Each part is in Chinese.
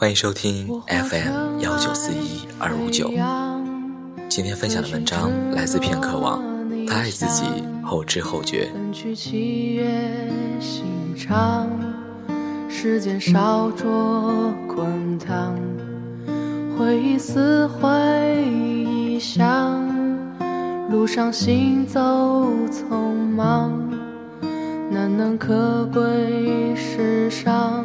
欢迎收听 FM 幺九四一二五九。今天分享的文章来自片刻网，他爱自己后知后觉。时间烧灼滚烫，回忆似回忆响，路上行走匆忙，难能可贵世上。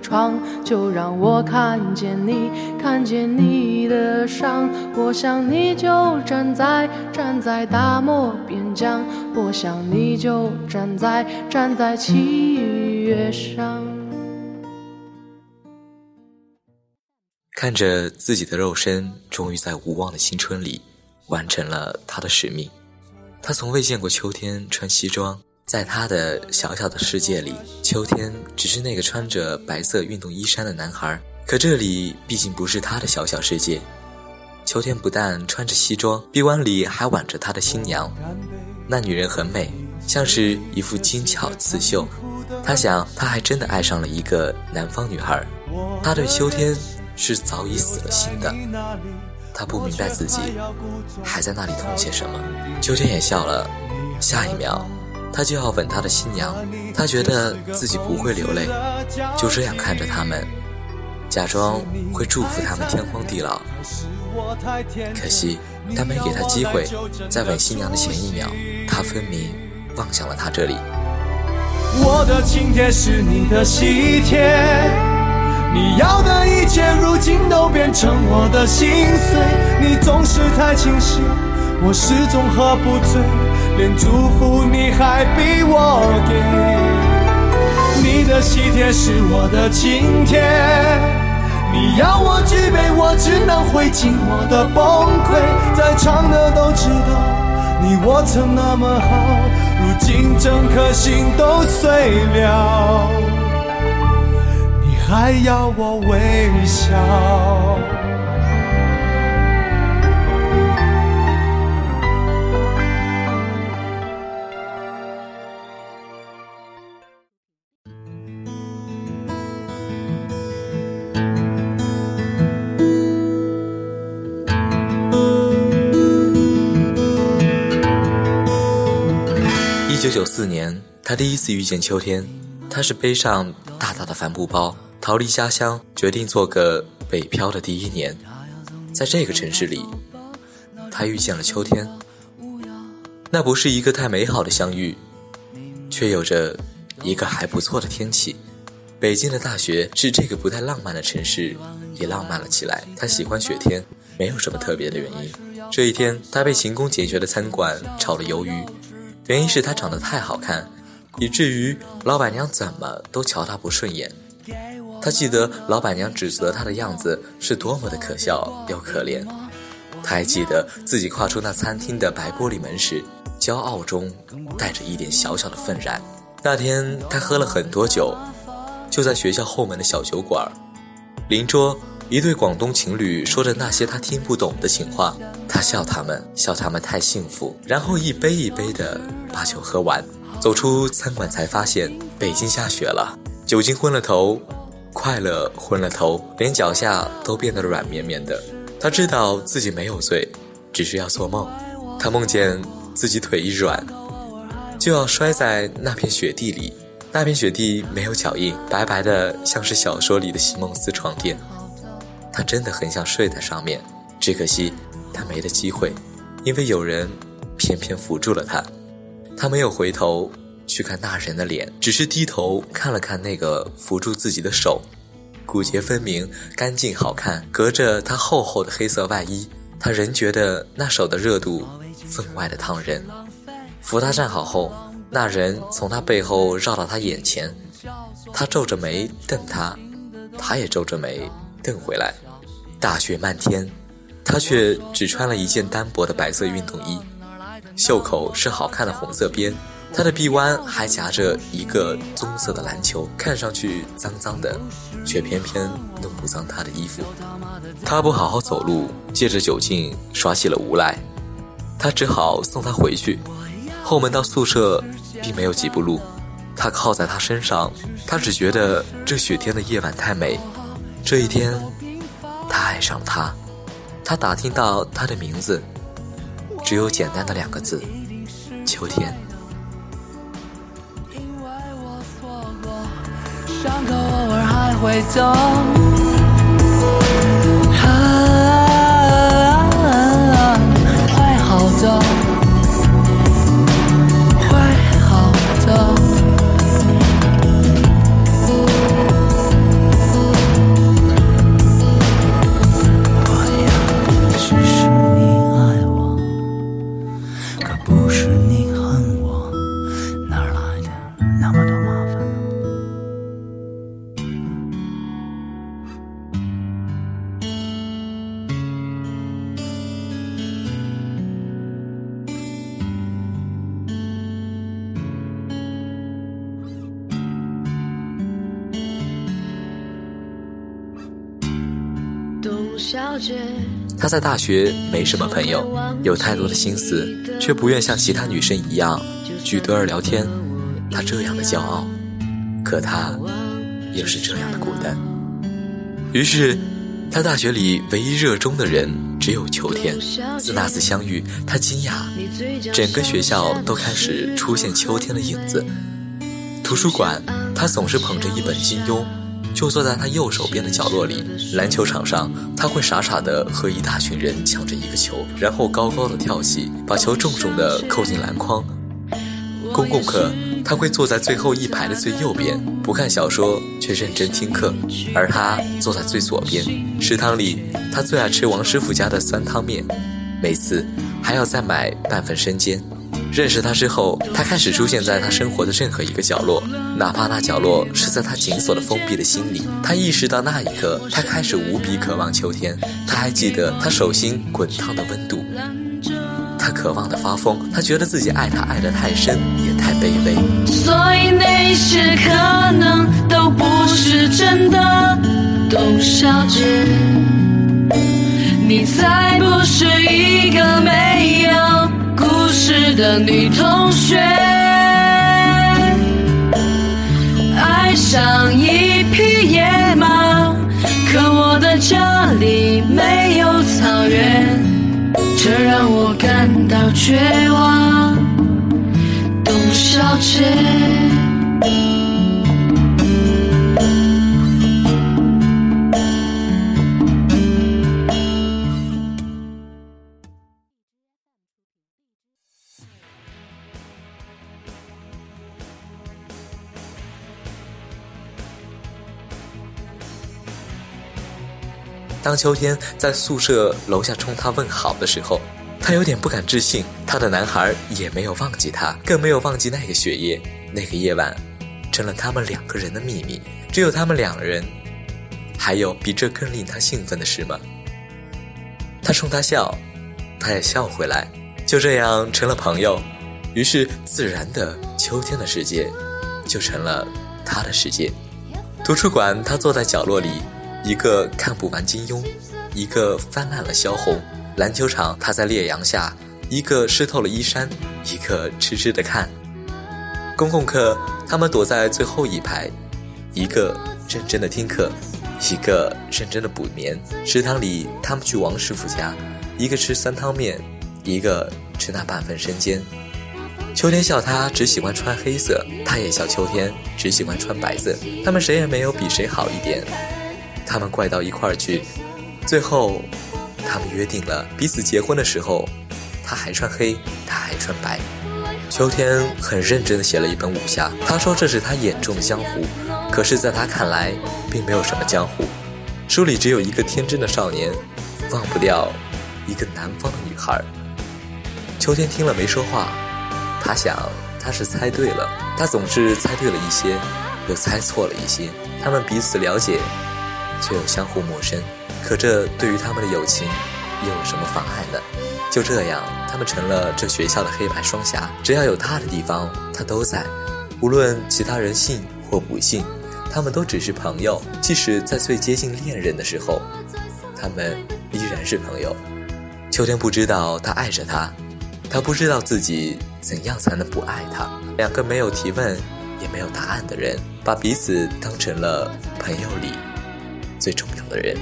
窗，就让我看见你，看见你的伤。我想你就站在，站在大漠边疆。我想你就站在站在七月上，看着自己的肉身终于在无望的青春里完成了他的使命。他从未见过秋天穿西装，在他的小小的世界里，秋天只是那个穿着白色运动衣衫的男孩。可这里毕竟不是他的小小世界。秋天不但穿着西装，臂弯里还挽着他的新娘。那女人很美，像是一副精巧刺绣。他想，他还真的爱上了一个南方女孩。他对秋天是早已死了心的。他不明白自己还在那里痛些什么。秋天也笑了，下一秒，他就要吻他的新娘。他觉得自己不会流泪，就这样看着他们，假装会祝福他们天荒地老。可惜，他没给他机会。在吻新娘的前一秒，他分明望向了他这里。我的晴天是你的喜帖，你要的一切如今都变成我的心碎。你总是太清醒，我始终喝不醉，连祝福你还逼我给。你的喜帖是我的请帖。你要我举杯，我只能会尽我的崩溃。在场的都知道，你我曾那么好，如今整颗心都碎了，你还要我微笑？四年，他第一次遇见秋天。他是背上大大的帆布包，逃离家乡，决定做个北漂的第一年。在这个城市里，他遇见了秋天。那不是一个太美好的相遇，却有着一个还不错的天气。北京的大学是这个不太浪漫的城市也浪漫了起来。他喜欢雪天，没有什么特别的原因。这一天，他被勤工俭学的餐馆炒了鱿鱼。原因是他长得太好看，以至于老板娘怎么都瞧他不顺眼。他记得老板娘指责他的样子是多么的可笑又可怜。他还记得自己跨出那餐厅的白玻璃门时，骄傲中带着一点小小的愤然。那天他喝了很多酒，就在学校后门的小酒馆，邻桌。一对广东情侣说着那些他听不懂的情话，他笑他们，笑他们太幸福，然后一杯一杯的把酒喝完。走出餐馆才发现北京下雪了，酒精昏了头，快乐昏了头，连脚下都变得软绵绵的。他知道自己没有醉，只是要做梦。他梦见自己腿一软，就要摔在那片雪地里，那片雪地没有脚印，白白的，像是小说里的席梦思床垫。他真的很想睡在上面，只可惜他没了机会，因为有人偏偏扶住了他。他没有回头去看那人的脸，只是低头看了看那个扶住自己的手，骨节分明，干净好看。隔着他厚厚的黑色外衣，他仍觉得那手的热度分外的烫人。扶他站好后，那人从他背后绕到他眼前，他皱着眉瞪他，他也皱着眉。蹬回来。大雪漫天，他却只穿了一件单薄的白色运动衣，袖口是好看的红色边，他的臂弯还夹着一个棕色的篮球，看上去脏脏的，却偏偏弄不脏他的衣服。他不好好走路，借着酒劲耍起了无赖，他只好送他回去。后门到宿舍并没有几步路，他靠在他身上，他只觉得这雪天的夜晚太美。这一天，他爱上了她，他打听到她的名字，只有简单的两个字：秋天。伤口偶尔还会痛。他在大学没什么朋友，有太多的心思，却不愿像其他女生一样聚堆儿聊天。他这样的骄傲，可他又是这样的孤单。于是，他大学里唯一热衷的人只有秋天。自那次相遇，他惊讶，整个学校都开始出现秋天的影子。图书馆，他总是捧着一本金庸。就坐在他右手边的角落里。篮球场上，他会傻傻的和一大群人抢着一个球，然后高高的跳起，把球重重的扣进篮筐。公共课，他会坐在最后一排的最右边，不看小说，却认真听课，而他坐在最左边。食堂里，他最爱吃王师傅家的酸汤面，每次还要再买半份生煎。认识他之后，他开始出现在他生活的任何一个角落，哪怕那角落是在他紧锁的封闭的心里。他意识到那一刻，他开始无比渴望秋天。他还记得他手心滚烫的温度，他渴望的发疯。他觉得自己爱他爱得太深，也太卑微。所以那些可能都不是真的，董小姐，你才不是一个没有。故事的女同学，爱上一匹野马，可我的家里没有草原，这让我感到绝望，董小姐。当秋天在宿舍楼下冲他问好的时候，他有点不敢置信。他的男孩也没有忘记他，更没有忘记那个雪夜，那个夜晚，成了他们两个人的秘密，只有他们两人。还有比这更令他兴奋的事吗？他冲他笑，他也笑回来，就这样成了朋友。于是，自然的秋天的世界，就成了他的世界。图书馆，他坐在角落里。一个看不完金庸，一个翻烂了萧红。篮球场，他在烈阳下，一个湿透了衣衫，一个痴痴的看。公共课，他们躲在最后一排，一个认真的听课，一个认真的补眠。食堂里，他们去王师傅家，一个吃酸汤面，一个吃那半份生煎。秋天笑他只喜欢穿黑色，他也笑秋天只喜欢穿白色。他们谁也没有比谁好一点。他们怪到一块儿去，最后，他们约定了彼此结婚的时候，他还穿黑，他还穿白。秋天很认真地写了一本武侠，他说这是他眼中的江湖，可是在他看来，并没有什么江湖。书里只有一个天真的少年，忘不掉一个南方的女孩。秋天听了没说话，他想他是猜对了，他总是猜对了一些，又猜错了一些。他们彼此了解。却又相互陌生。可这对于他们的友情又有什么妨碍呢？就这样，他们成了这学校的黑白双侠。只要有他的地方，他都在。无论其他人信或不信，他们都只是朋友。即使在最接近恋人的时候，他们依然是朋友。秋天不知道他爱着他，他不知道自己怎样才能不爱他。两个没有提问也没有答案的人，把彼此当成了朋友里最重要的人。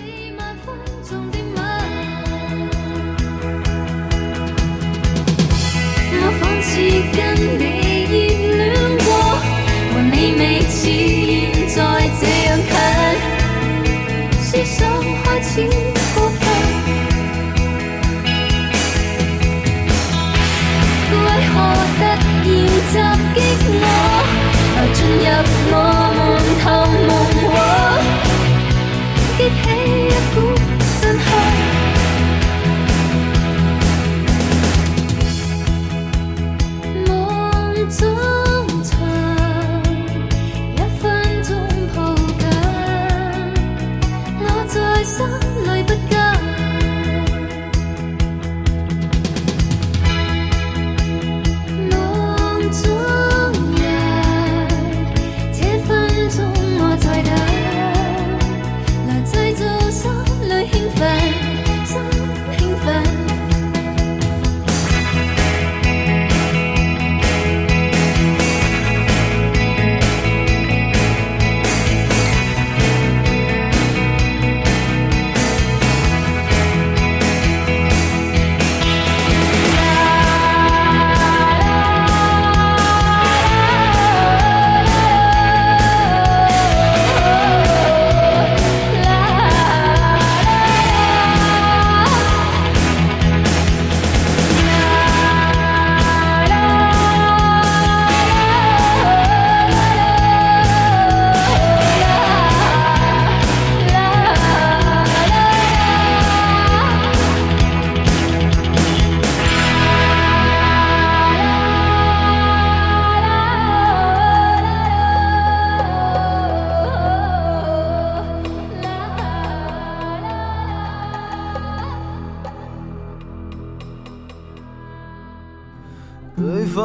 我仿似跟你热恋过，和你未似现在这样近，思想开始过分。为何突然袭击我，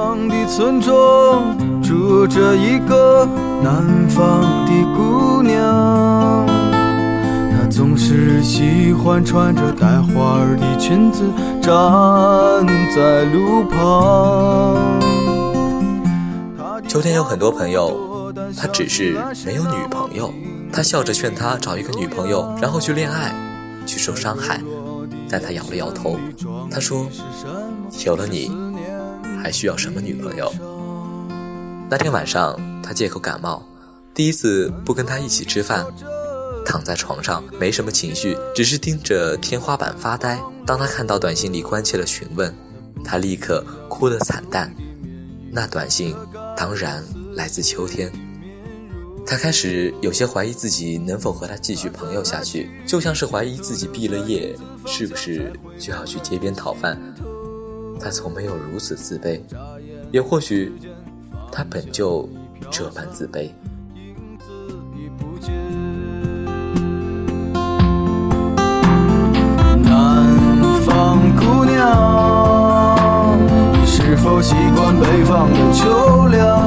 方的村庄住着一个南方的姑娘，她总是喜欢穿着带花儿的裙子站在路旁。秋天有很多朋友，他只是没有女朋友。他笑着劝他找一个女朋友，然后去恋爱，去受伤害。但他摇了摇头，他说：“有了你，还需要什么女朋友？”那天晚上，他借口感冒，第一次不跟他一起吃饭，躺在床上没什么情绪，只是盯着天花板发呆。当他看到短信里关切的询问，他立刻哭得惨淡。那短信当然来自秋天。他开始有些怀疑自己能否和他继续朋友下去，就像是怀疑自己毕了业是不是就要去街边讨饭。他从没有如此自卑，也或许他本就这般自卑。南方姑娘，你是否习惯北方的秋凉？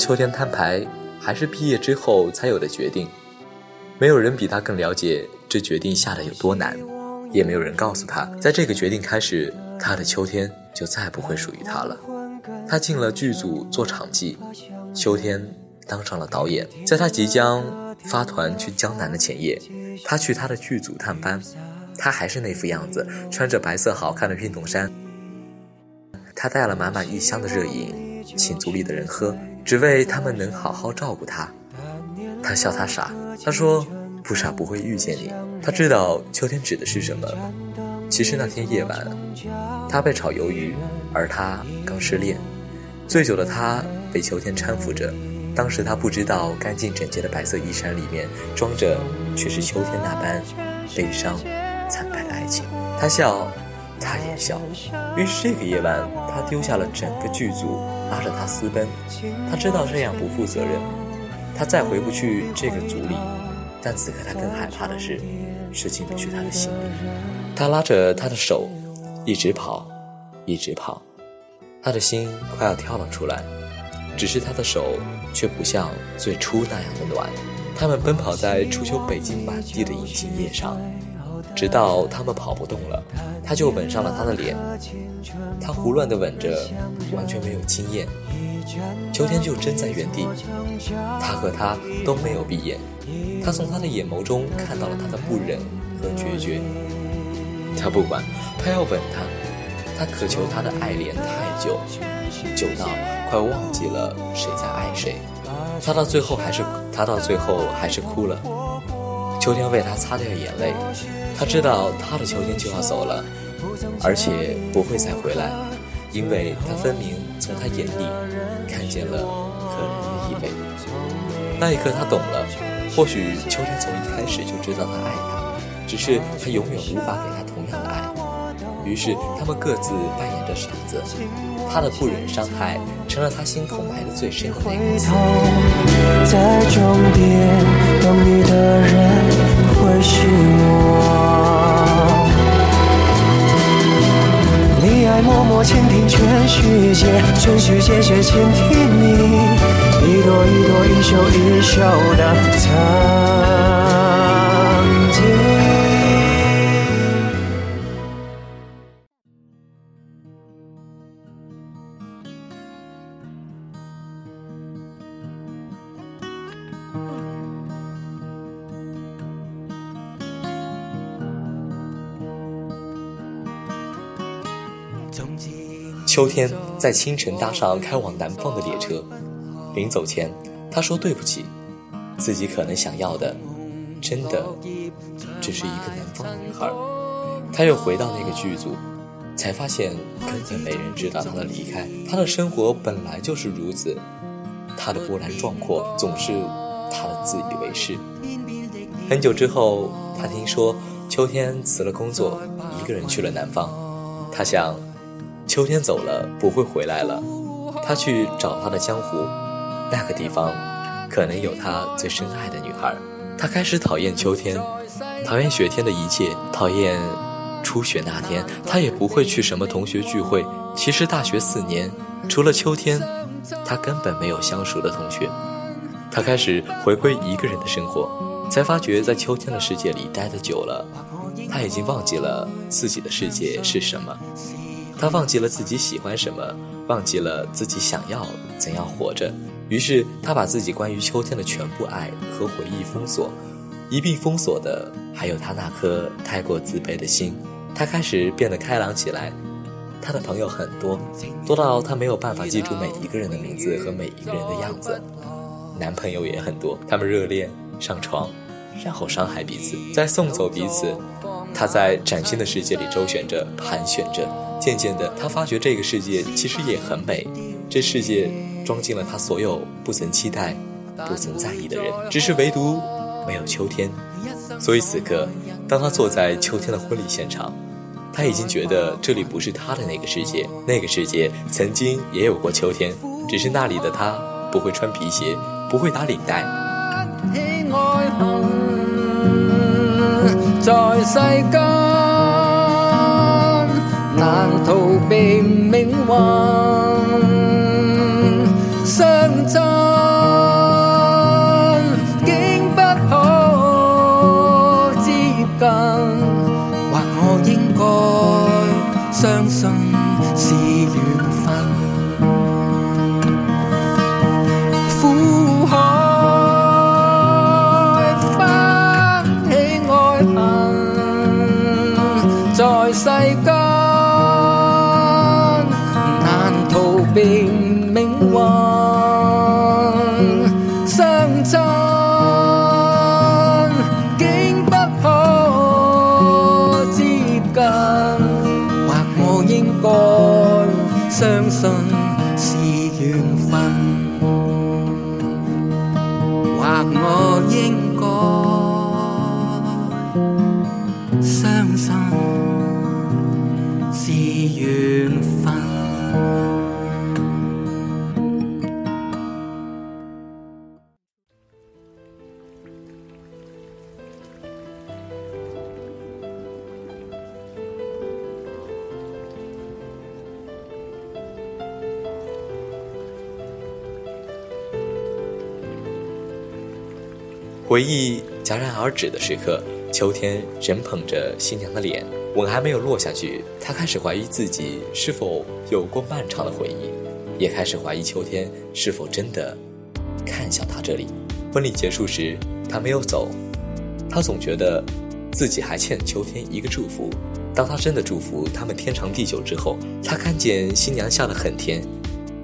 秋天摊牌，还是毕业之后才有的决定。没有人比他更了解这决定下的有多难，也没有人告诉他，在这个决定开始，他的秋天就再不会属于他了。他进了剧组做场记，秋天当上了导演。在他即将发团去江南的前夜，他去他的剧组探班，他还是那副样子，穿着白色好看的运动衫。他带了满满一箱的热饮，请组里的人喝，只为他们能好好照顾他。他笑他傻，他说不傻不会遇见你。他知道秋天指的是什么。其实那天夜晚，他被炒鱿鱼，而他刚失恋。醉酒的他被秋天搀扶着，当时他不知道干净整洁的白色衣衫里面装着却是秋天那般悲伤惨败的爱情。他笑，他也笑。于是这个夜晚，他丢下了整个剧组，拉着他私奔。他知道这样不负责任。他再回不去这个族里，但此刻他更害怕的是，是进不去他的心里。他拉着他的手，一直跑，一直跑，他的心快要跳了出来，只是他的手却不像最初那样的暖。他们奔跑在初秋北京满地的银杏叶上，直到他们跑不动了，他就吻上了他的脸。他胡乱地吻着，完全没有经验。秋天就真在原地，他和他都没有闭眼。他从他的眼眸中看到了他的不忍和决绝。他不管，他要吻他。他渴求他的爱恋太久，久到快忘记了谁在爱谁。他到最后还是他到最后还是哭了。秋天为他擦掉眼泪。他知道他的秋天就要走了，而且不会再回来，因为他分明从他眼里。看见了可人的依偎，那一刻他懂了。或许秋天从一开始就知道他爱他，只是他永远无法给他同样的爱。于是他们各自扮演着傻子，他的不忍伤害成了他心口埋的最深的那个刺。在终点等你的人会是我。你爱默默倾听全世界，全世界却倾听你，一朵一朵，一袖一袖的秋天在清晨搭上开往南方的列车，临走前，他说对不起，自己可能想要的，真的只是一个南方的女孩。他又回到那个剧组，才发现根本没人知道他的离开。他的生活本来就是如此，他的波澜壮阔总是他的自以为是。很久之后，他听说秋天辞了工作，一个人去了南方。他想。秋天走了，不会回来了。他去找他的江湖，那个地方可能有他最深爱的女孩。他开始讨厌秋天，讨厌雪天的一切，讨厌初雪那天。他也不会去什么同学聚会。其实大学四年，除了秋天，他根本没有相熟的同学。他开始回归一个人的生活，才发觉在秋天的世界里待得久了，他已经忘记了自己的世界是什么。他忘记了自己喜欢什么，忘记了自己想要怎样活着。于是，他把自己关于秋天的全部爱和回忆封锁，一并封锁的还有他那颗太过自卑的心。他开始变得开朗起来，他的朋友很多，多到他没有办法记住每一个人的名字和每一个人的样子。男朋友也很多，他们热恋上床，然后伤害彼此，再送走彼此。他在崭新的世界里周旋着，盘旋着。渐渐的，他发觉这个世界其实也很美。这世界装进了他所有不曾期待、不曾在意的人，只是唯独没有秋天。所以此刻，当他坐在秋天的婚礼现场，他已经觉得这里不是他的那个世界。那个世界曾经也有过秋天，只是那里的他不会穿皮鞋，不会打领带。在世间。难逃避命运相回忆戛然而止的时刻，秋天仍捧着新娘的脸，吻还没有落下去，他开始怀疑自己是否有过漫长的回忆，也开始怀疑秋天是否真的看向他这里。婚礼结束时，他没有走，他总觉得自己还欠秋天一个祝福。当他真的祝福他们天长地久之后，他看见新娘笑得很甜，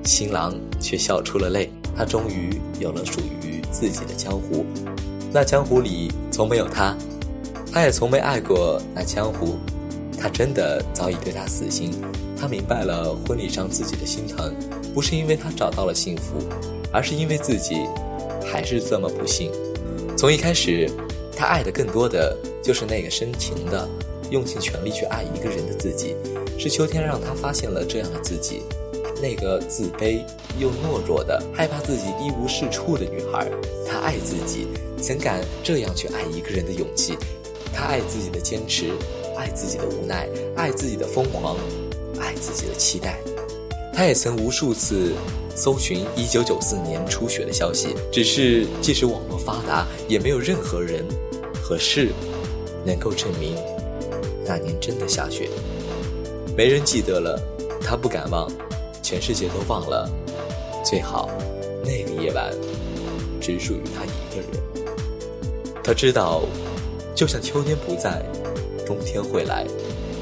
新郎却笑出了泪。他终于有了属于自己的江湖。那江湖里从没有他，他也从没爱过那江湖。他真的早已对他死心。他明白了婚礼上自己的心疼，不是因为他找到了幸福，而是因为自己还是这么不幸。从一开始，他爱的更多的就是那个深情的、用尽全力去爱一个人的自己。是秋天让他发现了这样的自己，那个自卑又懦弱的、害怕自己一无是处的女孩。他爱自己。怎敢这样去爱一个人的勇气？他爱自己的坚持，爱自己的无奈，爱自己的疯狂，爱自己的期待。他也曾无数次搜寻1994年初雪的消息，只是即使网络发达，也没有任何人和事能够证明那年真的下雪。没人记得了，他不敢忘，全世界都忘了。最好那个夜晚只属于他一个人。他知道，就像秋天不在，冬天会来。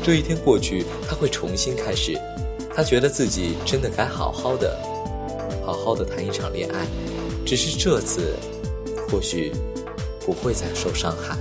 这一天过去，他会重新开始。他觉得自己真的该好好的，好好的谈一场恋爱。只是这次，或许不会再受伤害。